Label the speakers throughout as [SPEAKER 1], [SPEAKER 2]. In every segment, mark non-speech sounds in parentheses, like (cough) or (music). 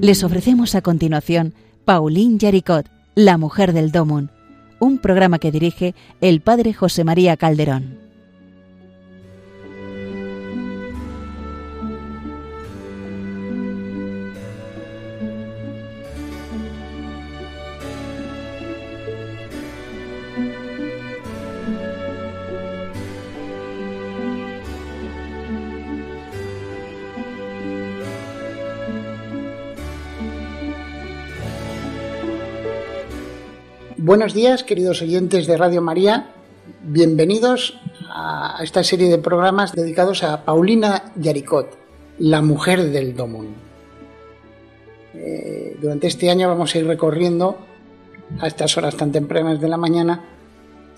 [SPEAKER 1] Les ofrecemos a continuación Pauline Yaricot, La Mujer del Domun, un programa que dirige el padre José María Calderón.
[SPEAKER 2] Buenos días, queridos oyentes de Radio María. Bienvenidos a esta serie de programas dedicados a Paulina Yaricot, la mujer del Domun. Eh, durante este año vamos a ir recorriendo, a estas horas tan tempranas de la mañana,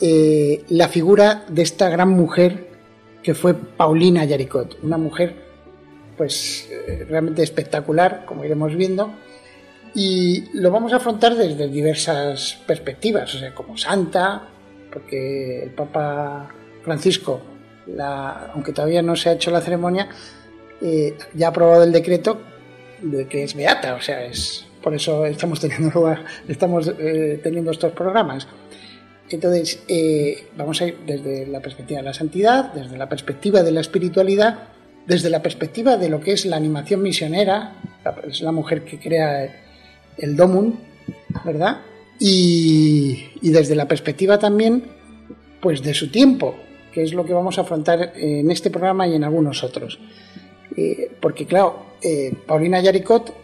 [SPEAKER 2] eh, la figura de esta gran mujer que fue Paulina Yaricot, una mujer pues eh, realmente espectacular, como iremos viendo, y lo vamos a afrontar desde diversas perspectivas, o sea, como santa, porque el Papa Francisco, aunque todavía no se ha hecho la ceremonia, eh, ya ha aprobado el decreto de que es beata, o sea, es por eso estamos teniendo lugar, estamos eh, teniendo estos programas. Entonces, eh, vamos a ir desde la perspectiva de la santidad, desde la perspectiva de la espiritualidad, desde la perspectiva de lo que es la animación misionera, es la mujer que crea el Domun, ¿verdad? Y, desde la perspectiva también, pues de su tiempo, que es lo que vamos a afrontar en este programa y en algunos otros. Eh, porque claro, eh, Paulina Yaricot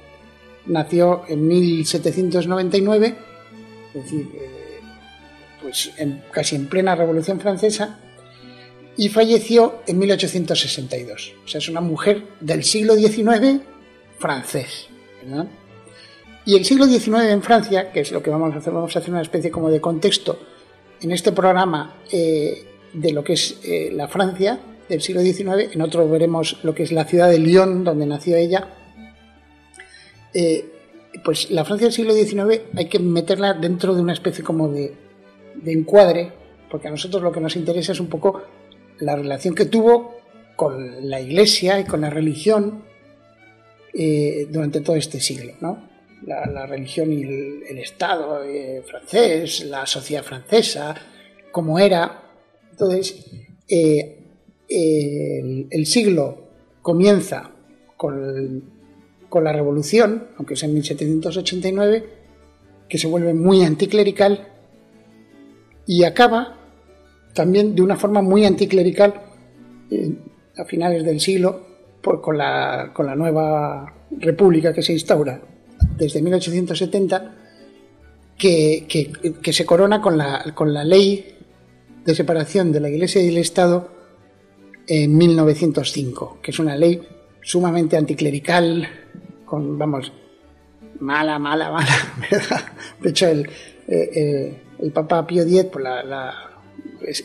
[SPEAKER 2] nació en 1799, es decir, eh, pues casi en plena Revolución Francesa, y falleció en 1862. O sea, es una mujer del siglo XIX francés. ¿verdad? Y el siglo XIX en Francia, que es lo que vamos a hacer, vamos a hacer una especie como de contexto en este programa eh, de lo que es eh, la Francia del siglo XIX, en otro veremos lo que es la ciudad de Lyon, donde nació ella. Eh, pues la Francia del siglo XIX hay que meterla dentro de una especie como de, de encuadre, porque a nosotros lo que nos interesa es un poco la relación que tuvo con la Iglesia y con la religión durante todo este siglo, ¿no? La, religión y el, Estado eh, francés, la sociedad francesa, cómo era. Entonces, eh, el, siglo comienza con, con, la revolución, aunque es en 1789, que se vuelve muy anticlerical, y acaba también de una forma muy anticlerical eh, a finales del siglo con, la, con la nueva república que se instaura desde 1870 que, que, se corona con la, con la ley de separación de la Iglesia y del Estado en 1905, que es una ley sumamente anticlerical, con, vamos, mala, mala, (laughs) mala, De hecho, el, eh, eh, el Papa Pío X pues la,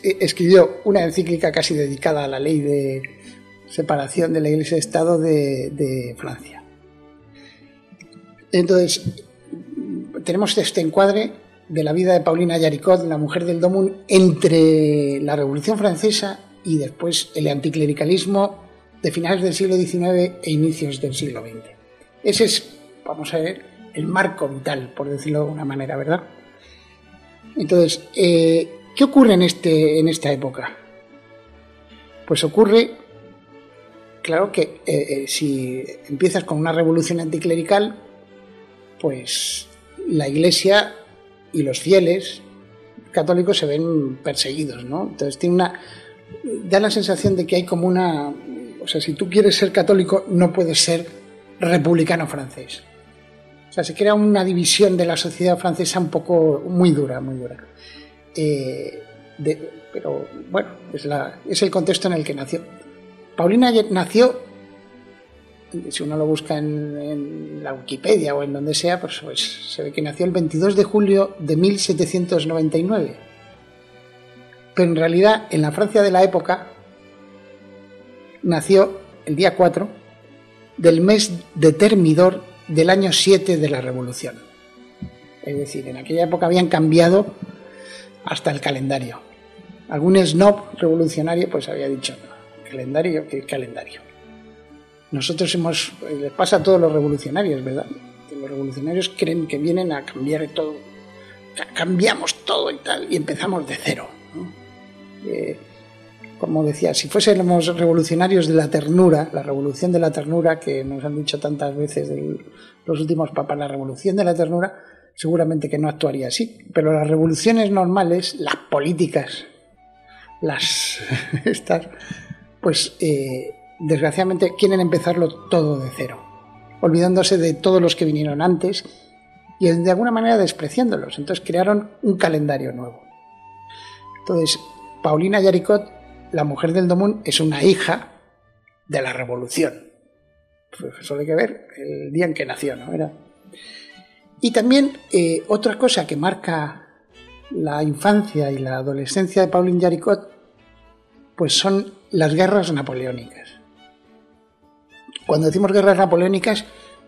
[SPEAKER 2] escribió una encíclica casi dedicada a la ley de separación de la Iglesia y Estado de, de Francia. Entonces, tenemos este encuadre de la vida de Paulina Yaricot, la mujer del Domun, entre la Revolución Francesa y después el anticlericalismo de finales del siglo XIX e inicios del siglo XX. Ese es, vamos a ver, el marco vital, por decirlo de alguna manera, ¿verdad? Entonces, eh, ¿qué ocurre en, este, en esta época? Pues ocurre, claro que eh, eh, si empiezas con una revolución anticlerical, pues la Iglesia y los fieles católicos se ven perseguidos, ¿no? Entonces tiene una da la sensación de que hay como una, o sea, si tú quieres ser católico no puedes ser republicano francés. O sea, se crea una división de la sociedad francesa un poco muy dura, muy dura. Eh, pero bueno, es, la, es el contexto en el que nació. Paulina nació si uno lo busca en, la Wikipedia o en donde sea, pues, pues, se ve que nació el 22 de julio de 1799. Pero en realidad, en la Francia de la época, nació el día 4 del mes de Termidor del año 7 de la Revolución. Es decir, en aquella época habían cambiado hasta el calendario. Algún snob revolucionario pues había dicho, calendario, ¿qué calendario? Nosotros hemos, les pasa a todos los revolucionarios, ¿verdad? los revolucionarios creen que vienen a cambiar todo, cambiamos todo y tal, y empezamos de cero. Eh, como decía, si fuésemos revolucionarios de la ternura, la revolución de la ternura que nos han dicho tantas veces los últimos papas, la revolución de la ternura, seguramente que no actuaría así. Pero las revoluciones normales, las políticas, las (laughs) estas, pues eh, desgraciadamente quieren empezarlo todo de cero, olvidándose de todos los que vinieron antes y de alguna manera despreciándolos. Entonces crearon un calendario nuevo. Entonces, Paulina Yaricot, la mujer del Domún, es una hija de la revolución. Pues eso hay que ver el día en que nació, ¿no? Era... Y también eh, otra cosa que marca la infancia y la adolescencia de Pauline Yaricot, pues son las guerras napoleónicas. Cuando decimos guerras napoleónicas,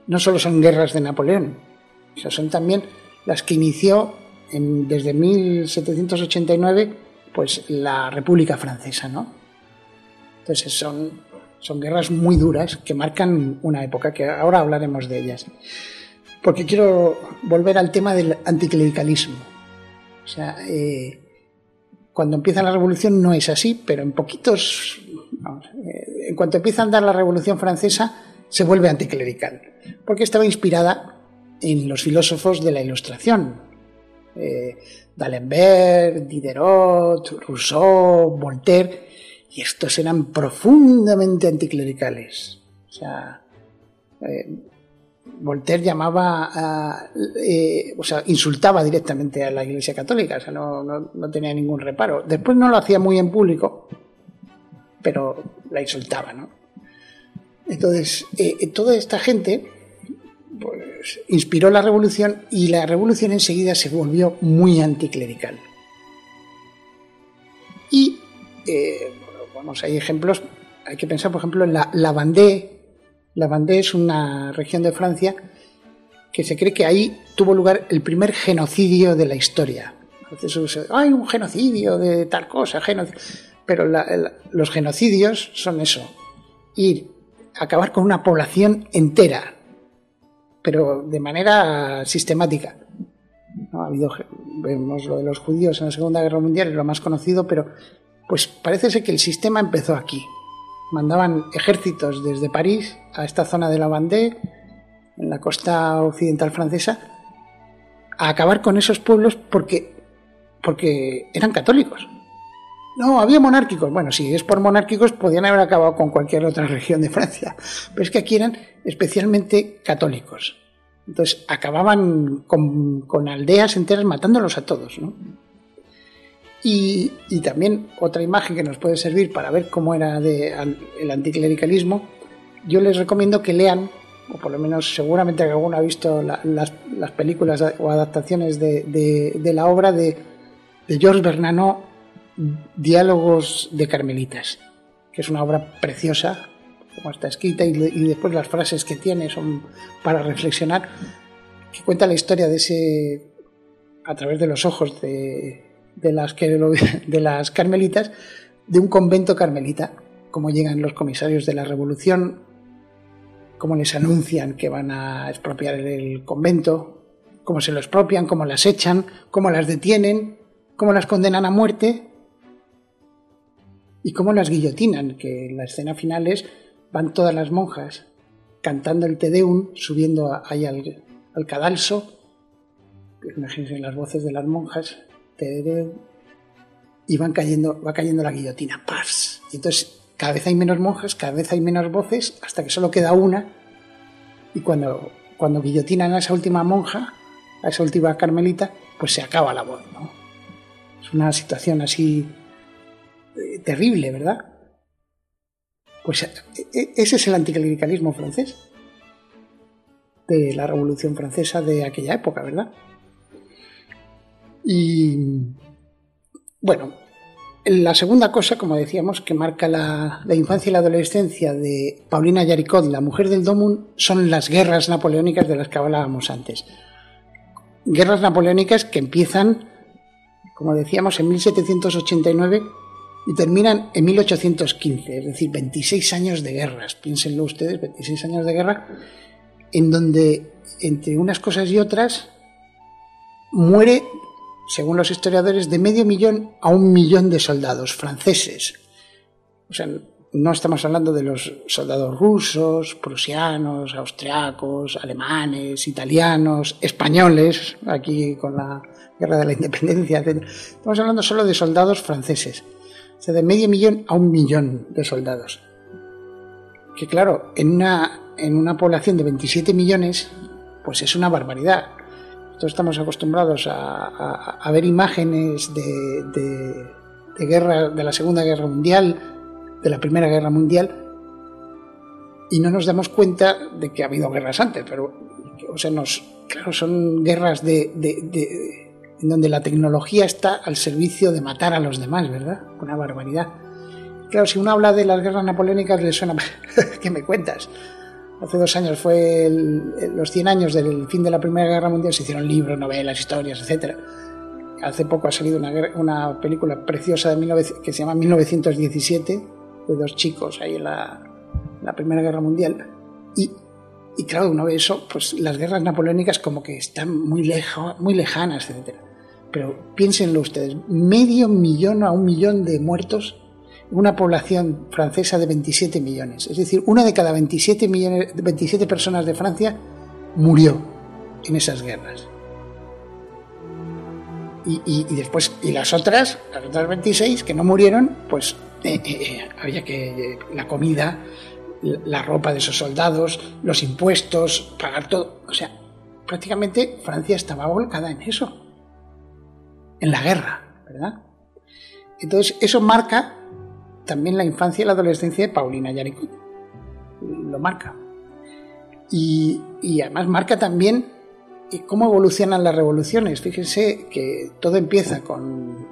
[SPEAKER 2] no solo son guerras de Napoleón, son también las que inició desde 1789 pues, la República Francesa. ¿no? Entonces son, son guerras muy duras que marcan una época, que ahora hablaremos de ellas. Porque quiero volver al tema del anticlericalismo. O sea, eh, cuando empieza la revolución no es así, pero en poquitos eh, en cuanto empieza a andar la Revolución Francesa, se vuelve anticlerical, porque estaba inspirada en los filósofos de la Ilustración. Eh, D'Alembert, Diderot, Rousseau, Voltaire, y estos eran profundamente anticlericales. O sea, eh, Voltaire llamaba, o sea, insultaba directamente a la Iglesia Católica, o sea, no, no, tenía ningún reparo. Después no lo hacía muy en público, pero la insultaba, ¿no? Entonces, eh, eh, toda esta gente pues, inspiró la revolución y la revolución enseguida se volvió muy anticlerical. Y, eh, vamos, hay ejemplos, hay que pensar, por ejemplo, en la, la Vendée. La Vendée es una región de Francia que se cree que ahí tuvo lugar el primer genocidio de la historia. hay un genocidio de tal cosa, genocidio pero los genocidios son eso, ir a acabar con una población entera, pero de manera sistemática. ¿No? Ha habido, vemos lo de los judíos en la Segunda Guerra Mundial, es lo más conocido, pero pues parece ser que el sistema empezó aquí. Mandaban ejércitos desde París a esta zona de la Vendée, en la costa occidental francesa, a acabar con esos pueblos porque, porque eran católicos. No, había monárquicos. Bueno, si es por monárquicos, podían haber acabado con cualquier otra región de Francia. Pero es que aquí eran especialmente católicos. Entonces acababan con, aldeas enteras matándolos a todos. ¿no? Y, también otra imagen que nos puede servir para ver cómo era el anticlericalismo, yo les recomiendo que lean, o por lo menos seguramente alguno ha visto las, películas o adaptaciones de, la obra de, de Georges Bernanos Diálogos de Carmelitas, que es una obra preciosa, como está escrita, y, después las frases que tiene son para reflexionar, que cuenta la historia de ese, a través de los ojos de, las, (laughs) de las carmelitas, de un convento carmelita, cómo llegan los comisarios de la revolución, cómo les anuncian que van a expropiar el convento, cómo se lo expropian, cómo las echan, cómo las detienen, cómo las condenan a muerte y cómo las guillotinan, que en la escena final es, van todas las monjas cantando el Te Deum, subiendo ahí al, cadalso, imagínense las voces de las monjas, y van cayendo, va cayendo la guillotina, ¡pars! Y entonces cada vez hay menos monjas, cada vez hay menos voces, hasta que solo queda una, y cuando, cuando guillotinan a esa última monja, a esa última carmelita, pues se acaba la voz, ¿no? Es una situación así terrible, ¿verdad? Pues e, e, ese es el anticlericalismo francés, de la Revolución Francesa de aquella época, ¿verdad? Y bueno, la segunda cosa, como decíamos, que marca la, infancia y la adolescencia de Paulina Yaricot, la mujer del Domun, son las guerras napoleónicas de las que hablábamos antes. Guerras napoleónicas que empiezan, como decíamos, en 1789 y terminan en 1815, es decir, 26 años de guerras, piénsenlo ustedes, 26 años de guerra, en donde entre unas cosas y otras, muere, según los historiadores, de medio millón a un millón de soldados franceses. O sea, no estamos hablando de los soldados rusos, prusianos, austriacos, alemanes, italianos, españoles, aquí con la guerra de la independencia, etc. Estamos hablando solo de soldados franceses. O sea, de medio millón a un millón de soldados. Que claro, en una, en una población de 27 millones, pues es una barbaridad. Nosotros estamos acostumbrados a, ver imágenes de, de guerra, de la Segunda Guerra Mundial, de la Primera Guerra Mundial y no nos damos cuenta de que ha habido guerras antes, pero, o sea, nos, claro, son guerras de, de, en donde la tecnología está al servicio de matar a los demás, ¿verdad? Una barbaridad. Claro, si uno habla de las guerras napoleónicas, le suena, (laughs) ¿qué me cuentas? Hace dos años fue los 100 años del fin de la Primera Guerra Mundial, se hicieron libros, novelas, historias, etcétera hace poco ha salido una, una película preciosa de que se llama 1917 de dos chicos ahí en la, Primera Guerra Mundial. Y, y, claro, uno ve eso, pues las guerras napoleónicas como que están muy, lejos, muy lejanas, etc. Pero piénsenlo ustedes, medio millón a un millón de muertos una población francesa de 27 millones. Es decir, una de cada 27, millones, 27 personas de Francia murió en esas guerras. Y, después, y las otras, las otras 26 que no murieron, pues eh, eh, eh, había que la comida, la ropa de esos soldados, los impuestos, pagar todo. O sea, prácticamente Francia estaba volcada en eso, en la guerra, ¿verdad? Entonces, eso marca también la infancia y la adolescencia de Paulina Yaricot. Lo marca. Y, y además marca también cómo evolucionan las revoluciones. Fíjense que todo empieza con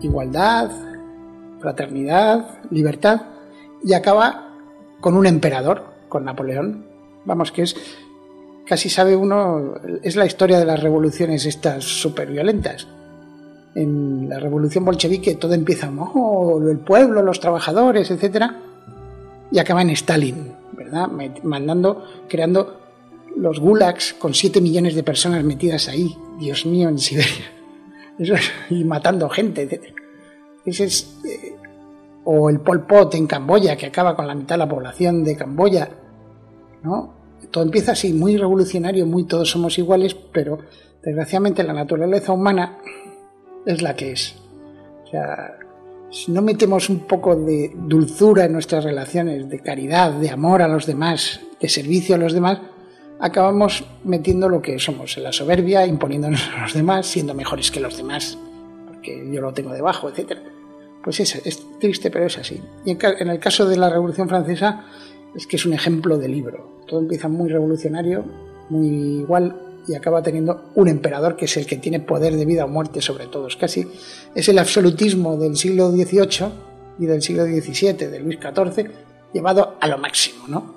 [SPEAKER 2] igualdad, fraternidad, libertad, y acaba con un emperador, con Napoleón. Vamos, que es, casi sabe uno, es la historia de las revoluciones estas súper violentas. En la revolución bolchevique todo empieza, oh, el pueblo, los trabajadores, etcétera, y acaba en Stalin, ¿verdad? Mandando, creando los gulags con 7 millones de personas metidas ahí, Dios mío, en Siberia, (laughs) y matando gente, etcétera. Eh, o el Pol Pot en Camboya, que acaba con la mitad de la población de Camboya, ¿no? Todo empieza así, muy revolucionario, muy todos somos iguales, pero desgraciadamente la naturaleza humana es la que es. O sea, si no metemos un poco de dulzura en nuestras relaciones, de caridad, de amor a los demás, de servicio a los demás, acabamos metiendo lo que somos, en la soberbia, imponiéndonos a los demás, siendo mejores que los demás, porque yo lo tengo debajo, etcétera. Pues es, es triste, pero es así. Y en, el caso de la Revolución Francesa, es que es un ejemplo de libro. Todo empieza muy revolucionario, muy igual, y acaba teniendo un emperador que es el que tiene poder de vida o muerte sobre todos. Casi es el absolutismo del siglo XVIII y del siglo XVII, de Luis XIV, llevado a lo máximo, ¿no?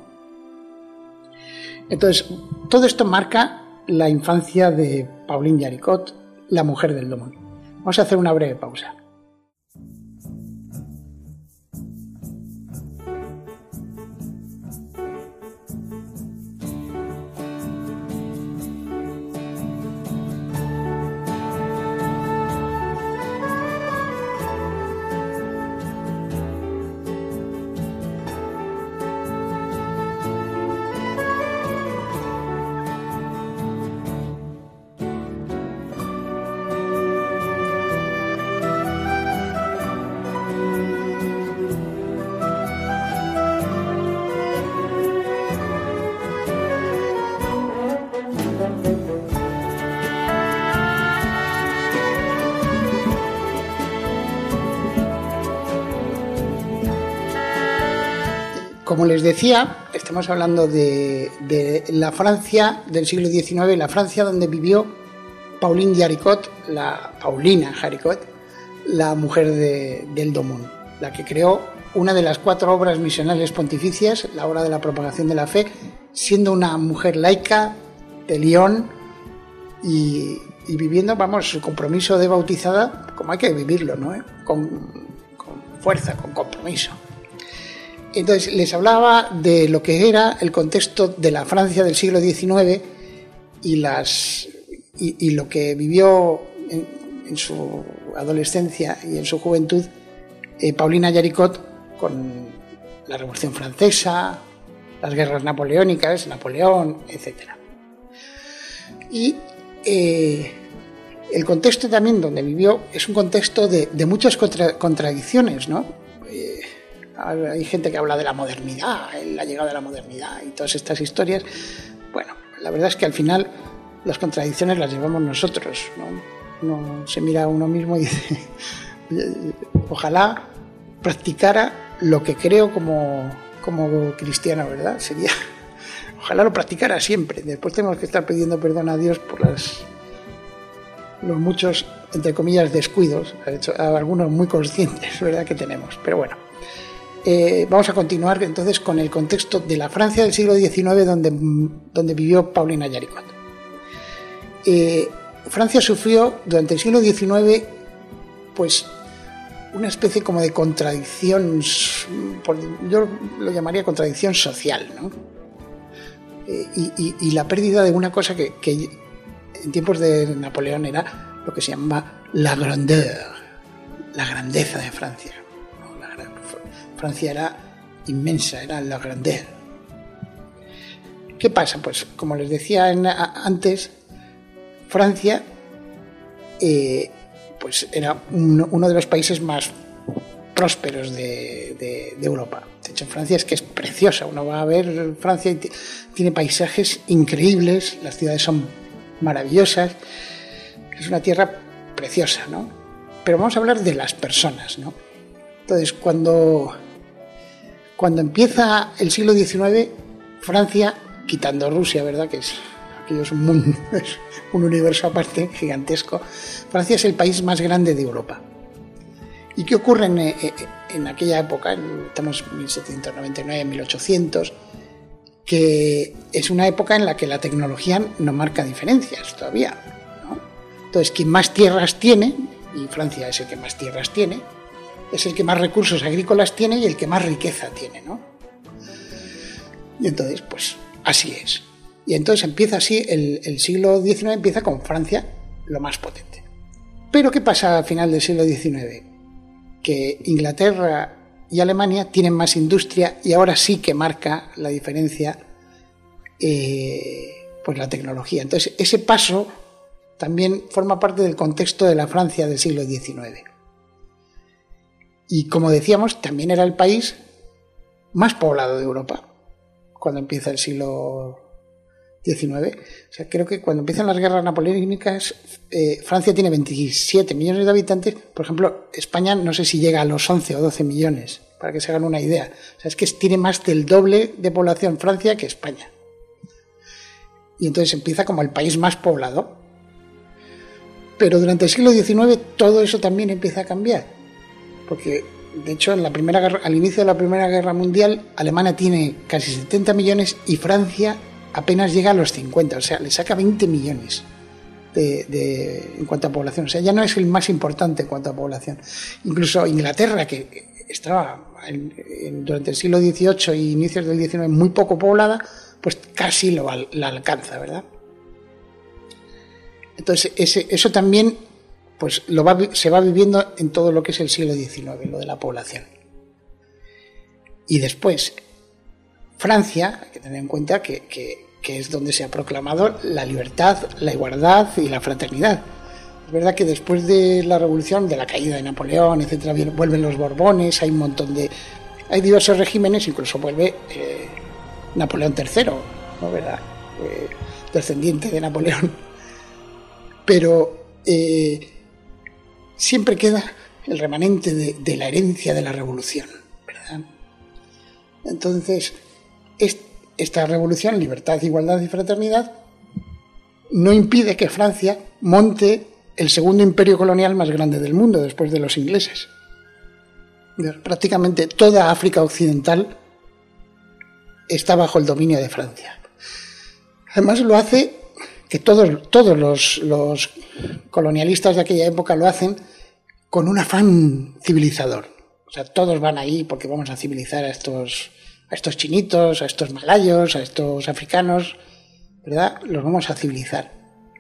[SPEAKER 2] Entonces, todo esto marca la infancia de Pauline Jaricot, la mujer del Domón. Vamos a hacer una breve pausa. Como les decía, estamos hablando de, la Francia del siglo XIX, la Francia donde vivió Pauline Jaricot, la Paulina Jaricot, la mujer del Domón, la que creó una de las cuatro obras misionales pontificias, la obra de la propagación de la fe, siendo una mujer laica de Lyon y, viviendo, vamos, su compromiso de bautizada como hay que vivirlo, ¿no? con fuerza, con compromiso. Entonces les hablaba de lo que era el contexto de la Francia del siglo XIX y, lo que vivió en, su adolescencia y en su juventud eh, Paulina Yaricot con la Revolución Francesa, las guerras napoleónicas, Napoleón, etc. Y eh, el contexto también donde vivió es un contexto de, muchas contradicciones, ¿no? Hay gente que habla de la modernidad, la llegada de la modernidad y todas estas historias. Bueno, la verdad es que al final las contradicciones las llevamos nosotros, ¿no? Uno se mira a uno mismo y (laughs) dice, ojalá practicara lo que creo como, como cristiano, ¿verdad? Sería, (laughs) ojalá lo practicara siempre. Después tenemos que estar pidiendo perdón a Dios por las los muchos, entre comillas, descuidos, algunos muy conscientes, ¿verdad? Que tenemos. Pero bueno, eh, vamos a continuar entonces con el contexto de la Francia del siglo XIX donde, donde vivió Paulina Yaricot. Eh, Francia sufrió durante el siglo XIX pues una especie como de contradicción, yo lo llamaría contradicción social, ¿no? Eh, y, la pérdida de una cosa que, en tiempos de Napoleón era lo que se llama la grandeur, la grandeza de Francia. Francia era inmensa, era la grandeur. ¿Qué pasa? Pues como les decía antes, Francia eh, pues era uno de los países más prósperos de, Europa. De hecho, Francia es que es preciosa. Uno va a ver Francia y tiene paisajes increíbles, las ciudades son maravillosas. Es una tierra preciosa, ¿no? Pero vamos a hablar de las personas, ¿no? Entonces, cuando, cuando empieza el siglo XIX, Francia, quitando Rusia, ¿verdad? Que es, es un, (laughs) un universo aparte, gigantesco. Francia es el país más grande de Europa. ¿Y qué ocurre en, eh, en aquella época? Estamos en 1799, 1800 que es una época en la que la tecnología no marca diferencias todavía. Entonces, quien más tierras tiene, y Francia es el que más tierras tiene, es el que más recursos agrícolas tiene y el que más riqueza tiene. ¿no? Y entonces, pues así es. Y entonces empieza así, el, siglo XIX empieza con Francia lo más potente. Pero ¿qué pasa al final del siglo XIX? Que Inglaterra y Alemania tienen más industria y ahora sí que marca la diferencia eh, pues la tecnología. Entonces, ese paso también forma parte del contexto de la Francia del siglo XIX. Y como decíamos, también era el país más poblado de Europa cuando empieza el siglo XIX. O sea, creo que cuando empiezan las guerras napoleónicas, eh, Francia tiene 27 millones de habitantes. Por ejemplo, España no sé si llega a los 11 o 12 millones, para que se hagan una idea. O sea, es que tiene más del doble de población Francia que España. Y entonces empieza como el país más poblado. Pero durante el siglo XIX todo eso también empieza a cambiar. Porque, de hecho, al inicio de la Primera Guerra Mundial, Alemania tiene casi 70 millones y Francia apenas llega a los 50, o sea, le saca 20 millones de, en cuanto a población. O sea, ya no es el más importante en cuanto a población. Incluso Inglaterra, que estaba durante el siglo XVIII y inicios del XIX muy poco poblada, pues casi lo, la alcanza, ¿verdad? Entonces, ese, eso también pues lo se va viviendo en todo lo que es el siglo XIX, lo de la población. Y después, Francia, hay que tener en cuenta que, es donde se ha proclamado la libertad, la igualdad y la fraternidad. Es verdad que después de la revolución, de la caída de Napoleón, etcétera, vuelven los Borbones, hay un montón de. Hay diversos regímenes, incluso vuelve eh, Napoleón III, ¿no? ¿verdad? Eh, descendiente de Napoleón. Pero eh, siempre queda el remanente de, la herencia de la revolución, ¿verdad? Entonces, esta revolución, libertad, igualdad y fraternidad, no impide que Francia monte el segundo imperio colonial más grande del mundo después de los ingleses. Prácticamente toda África Occidental está bajo el dominio de Francia. Además lo hace, que todos, todos los, colonialistas de aquella época lo hacen con un afán civilizador. O sea, todos van ahí porque vamos a civilizar a estos, a estos chinitos, a estos malayos, a estos africanos, ¿verdad? Los vamos a civilizar.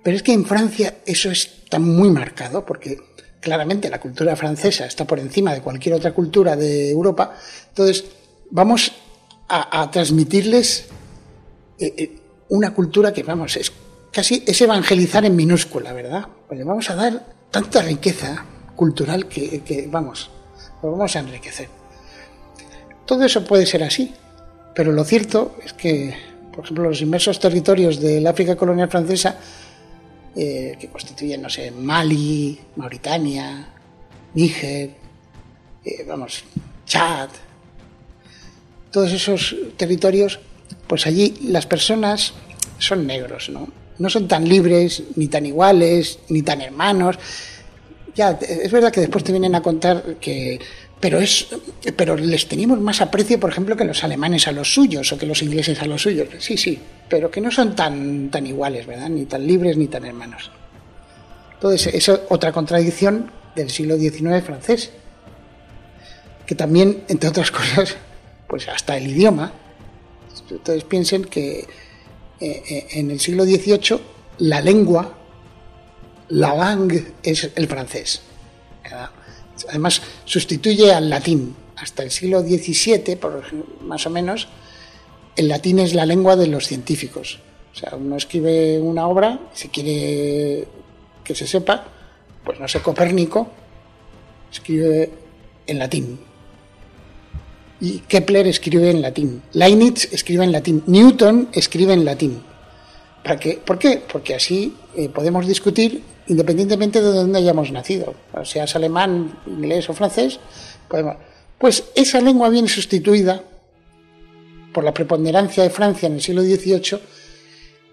[SPEAKER 2] Pero es que en Francia eso está muy marcado porque claramente la cultura francesa está por encima de cualquier otra cultura de Europa. Entonces, vamos a, transmitirles eh, eh, una cultura que, vamos, es casi es evangelizar en minúscula, ¿verdad? Pues le vamos a dar tanta riqueza cultural que, vamos, lo vamos a enriquecer. Todo eso puede ser así, pero lo cierto es que, por ejemplo, los inmersos territorios del África colonial francesa, eh, que constituyen, no sé, Mali, Mauritania, Níger, eh, vamos, Chad, todos esos territorios, pues allí las personas son negros, ¿no? No son tan libres, ni tan iguales, ni tan hermanos, ya, es verdad que después te vienen a contar que pero es pero les teníamos más aprecio por ejemplo que los alemanes a los suyos o que los ingleses a los suyos. Sí sí pero que no son tan tan iguales verdad ni tan libres ni tan hermanos. Entonces es otra contradicción del siglo XIX francés que también entre otras (laughs) cosas pues hasta el idioma. Entonces piensen que eh, eh, en el siglo XVIII la lengua la langue es el francés. Además, sustituye al latín. Hasta el siglo XVII, por, más o menos, el latín es la lengua de los científicos. O sea, uno escribe una obra, si quiere que se sepa, pues no sé, Copérnico escribe en latín. Y Kepler escribe en latín. Leibniz escribe en latín. Newton escribe en latín. ¿Para qué? ¿Por qué? Porque así eh, podemos discutir independientemente de dónde hayamos nacido, o seas alemán, inglés o francés, pues esa lengua viene sustituida por la preponderancia de Francia en el siglo XVIII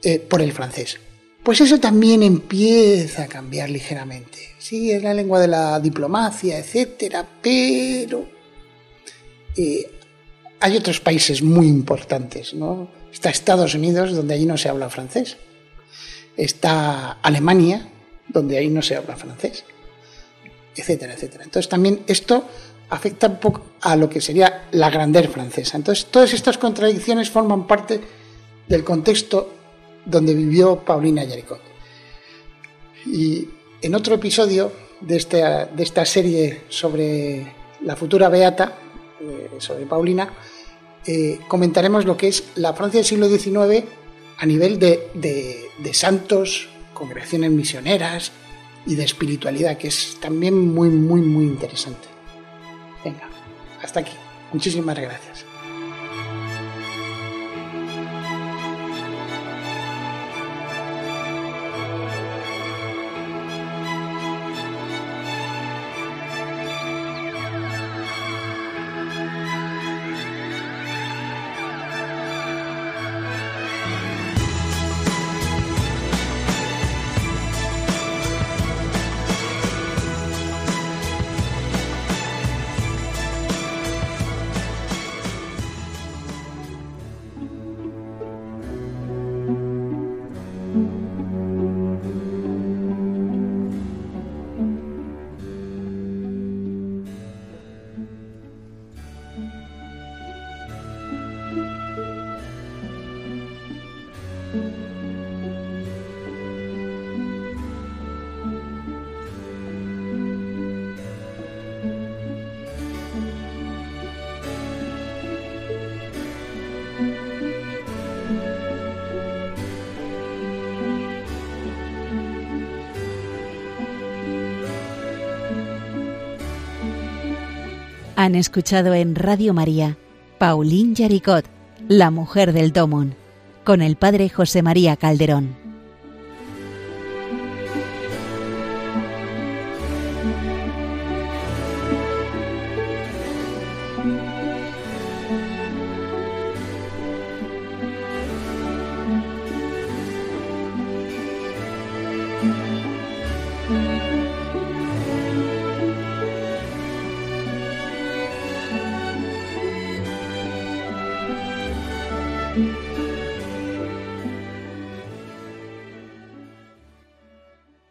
[SPEAKER 2] eh, por el francés. Pues eso también empieza a cambiar ligeramente. Sí, es la lengua de la diplomacia, etcétera, pero eh, hay otros países muy importantes, ¿no? Está Estados Unidos, donde allí no se habla francés. Está Alemania, donde ahí no se habla francés, etcétera, etcétera. Entonces también esto afecta un poco a lo que sería la grandeza francesa. Entonces todas estas contradicciones forman parte del contexto donde vivió Paulina Yaricot. Y en otro episodio de esta, de esta serie sobre la futura Beata, sobre Paulina, eh, comentaremos lo que es la Francia del siglo XIX a nivel de, de santos, congregaciones misioneras y de espiritualidad, que es también muy, muy, muy interesante. Venga, hasta aquí. Muchísimas gracias.
[SPEAKER 1] Han escuchado en Radio María Pauline Yaricot, la mujer del Domon, con el padre José María Calderón.